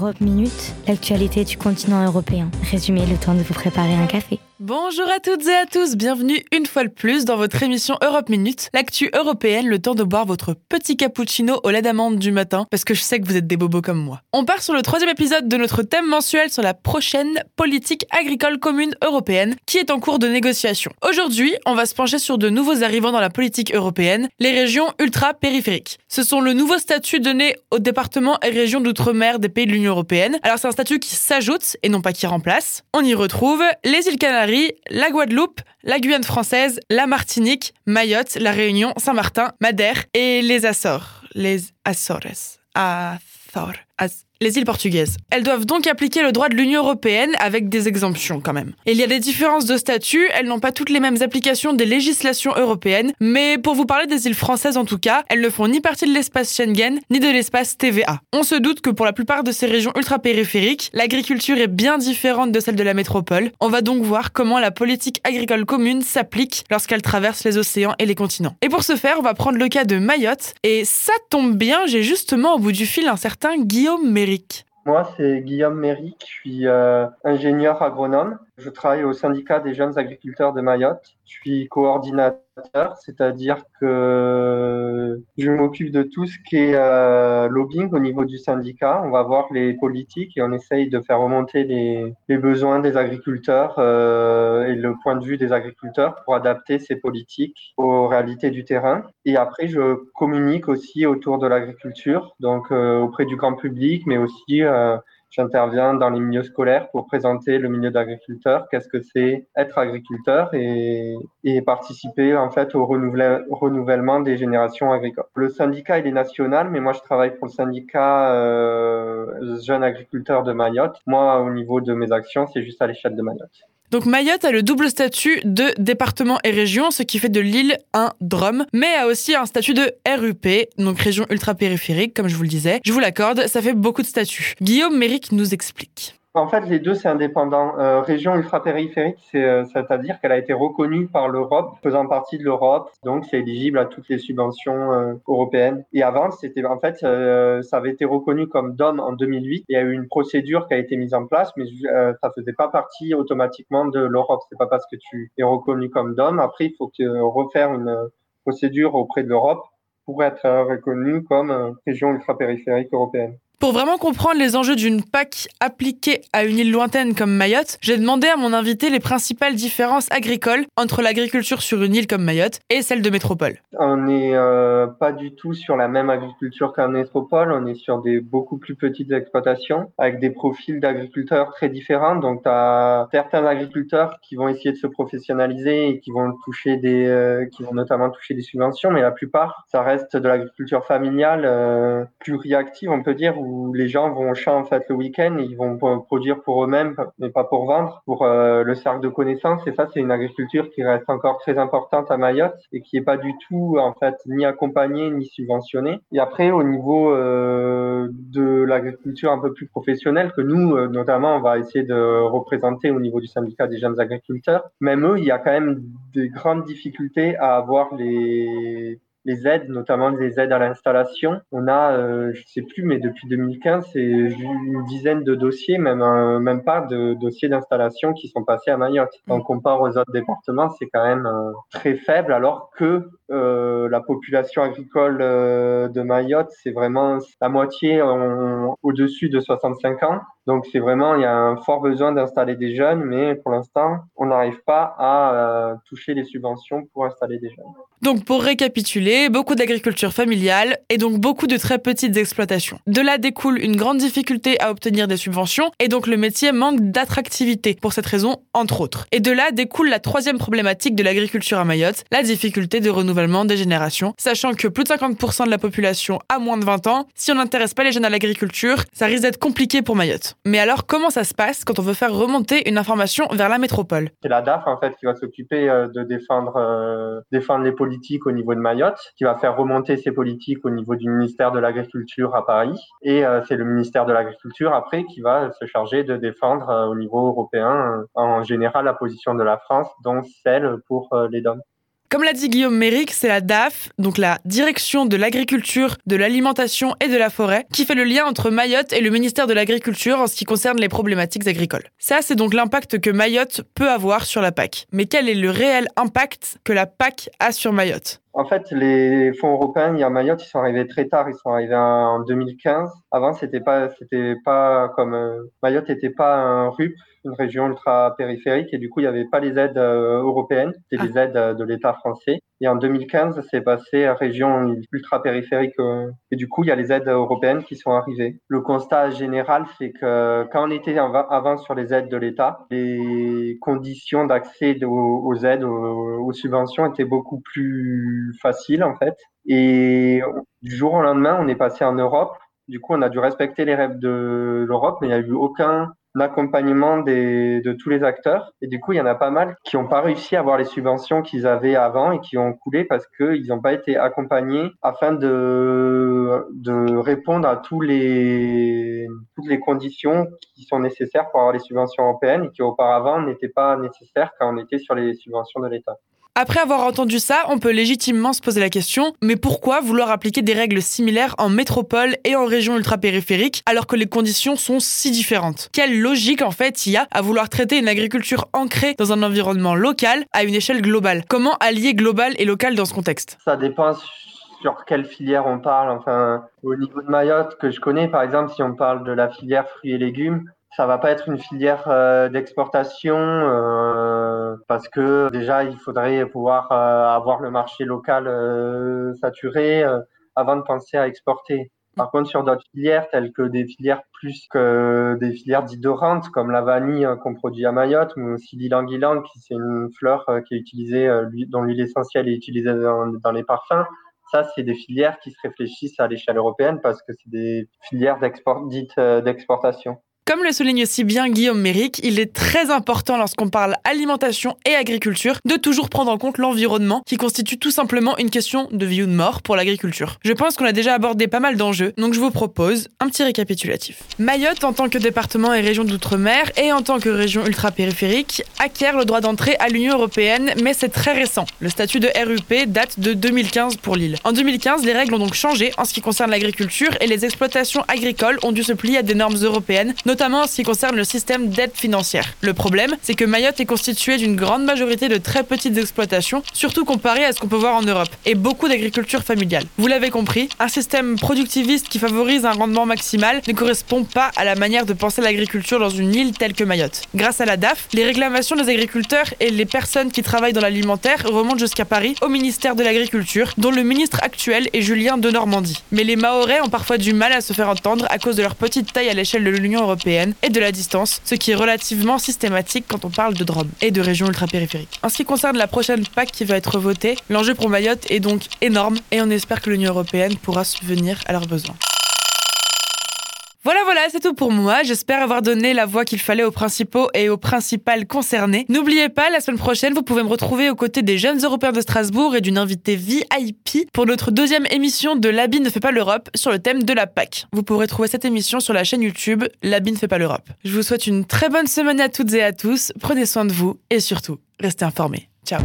Europe Minute, l'actualité du continent européen. Résumé, le temps de vous préparer un café. Bonjour à toutes et à tous, bienvenue une fois de plus dans votre émission Europe Minute, l'actu européenne, le temps de boire votre petit cappuccino au lait d'amande du matin, parce que je sais que vous êtes des bobos comme moi. On part sur le troisième épisode de notre thème mensuel sur la prochaine politique agricole commune européenne, qui est en cours de négociation. Aujourd'hui, on va se pencher sur de nouveaux arrivants dans la politique européenne, les régions ultra-périphériques. Ce sont le nouveau statut donné aux départements et régions d'outre-mer des pays de l'Union européenne. Alors c'est un statut qui s'ajoute et non pas qui remplace. On y retrouve les îles Canaries, la Guadeloupe, la Guyane française, la Martinique, Mayotte, la Réunion, Saint-Martin, Madère et les Açores. Les Açores. Les îles portugaises. Elles doivent donc appliquer le droit de l'Union européenne avec des exemptions quand même. il y a des différences de statut, elles n'ont pas toutes les mêmes applications des législations européennes, mais pour vous parler des îles françaises en tout cas, elles ne font ni partie de l'espace Schengen ni de l'espace TVA. On se doute que pour la plupart de ces régions ultra-périphériques, l'agriculture est bien différente de celle de la métropole. On va donc voir comment la politique agricole commune s'applique lorsqu'elle traverse les océans et les continents. Et pour ce faire, on va prendre le cas de Mayotte, et ça tombe bien, j'ai justement au bout du fil un certain Guillaume Méry moi, c'est Guillaume Méric, je suis euh, ingénieur agronome. Je travaille au syndicat des jeunes agriculteurs de Mayotte. Je suis coordinateur, c'est-à-dire que je m'occupe de tout ce qui est euh, lobbying au niveau du syndicat. On va voir les politiques et on essaye de faire remonter les, besoins des agriculteurs euh, et le point de vue des agriculteurs pour adapter ces politiques aux réalités du terrain. Et après, je communique aussi autour de l'agriculture, donc euh, auprès du grand public, mais aussi J'interviens dans les milieux scolaires pour présenter le milieu d'agriculteur, qu'est-ce que c'est être agriculteur et, participer en fait au renouvellement des générations agricoles. Le syndicat il est national, mais moi je travaille pour le syndicat euh, jeunes agriculteurs de Mayotte. Moi au niveau de mes actions, c'est juste à l'échelle de Mayotte. Donc Mayotte a le double statut de département et région, ce qui fait de l'île un DROM, mais a aussi un statut de RUP, donc région ultra-périphérique, comme je vous le disais. Je vous l'accorde, ça fait beaucoup de statuts. Guillaume Méric nous explique. En fait, les deux, c'est indépendant. Euh, région ultra-périphérique, euh, c'est-à-dire qu'elle a été reconnue par l'Europe, faisant partie de l'Europe, donc c'est éligible à toutes les subventions euh, européennes. Et avant, c'était en fait, euh, ça avait été reconnu comme DOM en 2008. Il y a eu une procédure qui a été mise en place, mais ça faisait pas partie automatiquement de l'Europe. C'est pas parce que tu es reconnu comme DOM. Après, il faut que refaire une procédure auprès de l'Europe pour être reconnu comme région ultra-périphérique européenne. Pour vraiment comprendre les enjeux d'une PAC appliquée à une île lointaine comme Mayotte, j'ai demandé à mon invité les principales différences agricoles entre l'agriculture sur une île comme Mayotte et celle de métropole. On n'est euh, pas du tout sur la même agriculture qu'en métropole, on est sur des beaucoup plus petites exploitations avec des profils d'agriculteurs très différents. Donc, tu as certains agriculteurs qui vont essayer de se professionnaliser et qui vont toucher des, euh, qui vont notamment toucher des subventions, mais la plupart, ça reste de l'agriculture familiale euh, plus réactive, on peut dire, les gens vont au champ en fait le week-end ils vont produire pour eux-mêmes, mais pas pour vendre, pour euh, le cercle de connaissances. Et ça, c'est une agriculture qui reste encore très importante à Mayotte et qui est pas du tout en fait ni accompagnée ni subventionnée. Et après, au niveau euh, de l'agriculture un peu plus professionnelle que nous, euh, notamment, on va essayer de représenter au niveau du syndicat des jeunes agriculteurs. Même eux, il y a quand même des grandes difficultés à avoir les les aides, notamment les aides à l'installation. On a, euh, je sais plus, mais depuis 2015, c'est une dizaine de dossiers, même même pas de dossiers d'installation qui sont passés à Mayotte. Mmh. On compare aux autres départements, c'est quand même euh, très faible, alors que euh, la population agricole euh, de Mayotte, c'est vraiment la moitié au-dessus de 65 ans. Donc c'est vraiment, il y a un fort besoin d'installer des jeunes, mais pour l'instant, on n'arrive pas à euh, toucher les subventions pour installer des jeunes. Donc pour récapituler, beaucoup d'agriculture familiale et donc beaucoup de très petites exploitations. De là découle une grande difficulté à obtenir des subventions et donc le métier manque d'attractivité pour cette raison, entre autres. Et de là découle la troisième problématique de l'agriculture à Mayotte, la difficulté de renouvellement des générations, sachant que plus de 50% de la population a moins de 20 ans. Si on n'intéresse pas les jeunes à l'agriculture, ça risque d'être compliqué pour Mayotte. Mais alors, comment ça se passe quand on veut faire remonter une information vers la métropole? C'est la DAF en fait qui va s'occuper euh, de défendre, euh, défendre les politiques au niveau de Mayotte, qui va faire remonter ces politiques au niveau du ministère de l'Agriculture à Paris. Et euh, c'est le ministère de l'Agriculture après qui va se charger de défendre au niveau européen en général la position de la France, dont celle pour les DOM. Comme l'a dit Guillaume Méric, c'est la DAF, donc la Direction de l'agriculture, de l'alimentation et de la forêt, qui fait le lien entre Mayotte et le ministère de l'Agriculture en ce qui concerne les problématiques agricoles. Ça, c'est donc l'impact que Mayotte peut avoir sur la PAC. Mais quel est le réel impact que la PAC a sur Mayotte? En fait, les fonds européens, il y a Mayotte, ils sont arrivés très tard. Ils sont arrivés en 2015. Avant, c'était pas, c'était pas comme euh, Mayotte n'était pas un RUP, une région ultra périphérique, et du coup, il n'y avait pas les aides euh, européennes, c'était les aides euh, de l'État français. Et en 2015, c'est passé à région ultra périphérique, et du coup, il y a les aides européennes qui sont arrivées. Le constat général, c'est que quand on était avant sur les aides de l'État, les conditions d'accès aux, aides, aux subventions étaient beaucoup plus facile en fait. Et du jour au lendemain, on est passé en Europe. Du coup, on a dû respecter les rêves de l'Europe, mais il n'y a eu aucun accompagnement des, de tous les acteurs. Et du coup, il y en a pas mal qui n'ont pas réussi à avoir les subventions qu'ils avaient avant et qui ont coulé parce qu'ils n'ont pas été accompagnés afin de, de répondre à tous les, toutes les conditions qui sont nécessaires pour avoir les subventions européennes et qui auparavant n'étaient pas nécessaires quand on était sur les subventions de l'État. Après avoir entendu ça, on peut légitimement se poser la question, mais pourquoi vouloir appliquer des règles similaires en métropole et en région ultra-périphérique alors que les conditions sont si différentes? Quelle logique en fait il y a à vouloir traiter une agriculture ancrée dans un environnement local à une échelle globale? Comment allier global et local dans ce contexte? Ça dépend sur quelle filière on parle. Enfin, au niveau de Mayotte que je connais, par exemple, si on parle de la filière fruits et légumes, ça va pas être une filière euh, d'exportation euh, parce que déjà il faudrait pouvoir euh, avoir le marché local saturé avant de penser à exporter. Par contre, sur d'autres filières, telles que des filières plus que des filières didorantes, comme la vanille qu'on produit à Mayotte, ou aussi l'ilang-ilang, qui c'est une fleur qui est utilisée, dont l'huile essentielle est utilisée dans, dans les parfums. Ça, c'est des filières qui se réfléchissent à l'échelle européenne parce que c'est des filières d'export, dites d'exportation. Comme le souligne si bien Guillaume Méric, il est très important lorsqu'on parle alimentation et agriculture de toujours prendre en compte l'environnement qui constitue tout simplement une question de vie ou de mort pour l'agriculture. Je pense qu'on a déjà abordé pas mal d'enjeux, donc je vous propose un petit récapitulatif. Mayotte, en tant que département et région d'outre-mer et en tant que région ultra-périphérique, acquiert le droit d'entrée à l'Union européenne, mais c'est très récent. Le statut de RUP date de 2015 pour l'île. En 2015, les règles ont donc changé en ce qui concerne l'agriculture et les exploitations agricoles ont dû se plier à des normes européennes, notamment en ce qui concerne le système d'aide financière. Le problème, c'est que Mayotte est constitué d'une grande majorité de très petites exploitations, surtout comparé à ce qu'on peut voir en Europe, et beaucoup d'agriculture familiale. Vous l'avez compris, un système productiviste qui favorise un rendement maximal ne correspond pas à la manière de penser l'agriculture dans une île telle que Mayotte. Grâce à la DAF, les réclamations des agriculteurs et les personnes qui travaillent dans l'alimentaire remontent jusqu'à Paris, au ministère de l'Agriculture, dont le ministre actuel est Julien de Normandie. Mais les Mahorais ont parfois du mal à se faire entendre à cause de leur petite taille à l'échelle de l'Union européenne et de la distance, ce qui est relativement systématique quand on parle de Drôme et de régions ultra-périphériques. En ce qui concerne la prochaine PAC qui va être votée, l'enjeu pour Mayotte est donc énorme et on espère que l'Union européenne pourra subvenir à leurs besoins. Voilà, voilà, c'est tout pour moi. J'espère avoir donné la voix qu'il fallait aux principaux et aux principales concernées. N'oubliez pas, la semaine prochaine, vous pouvez me retrouver aux côtés des jeunes européens de Strasbourg et d'une invitée VIP pour notre deuxième émission de L'Habit ne fait pas l'Europe sur le thème de la PAC. Vous pourrez trouver cette émission sur la chaîne YouTube L'Habit ne fait pas l'Europe. Je vous souhaite une très bonne semaine à toutes et à tous. Prenez soin de vous et surtout, restez informés. Ciao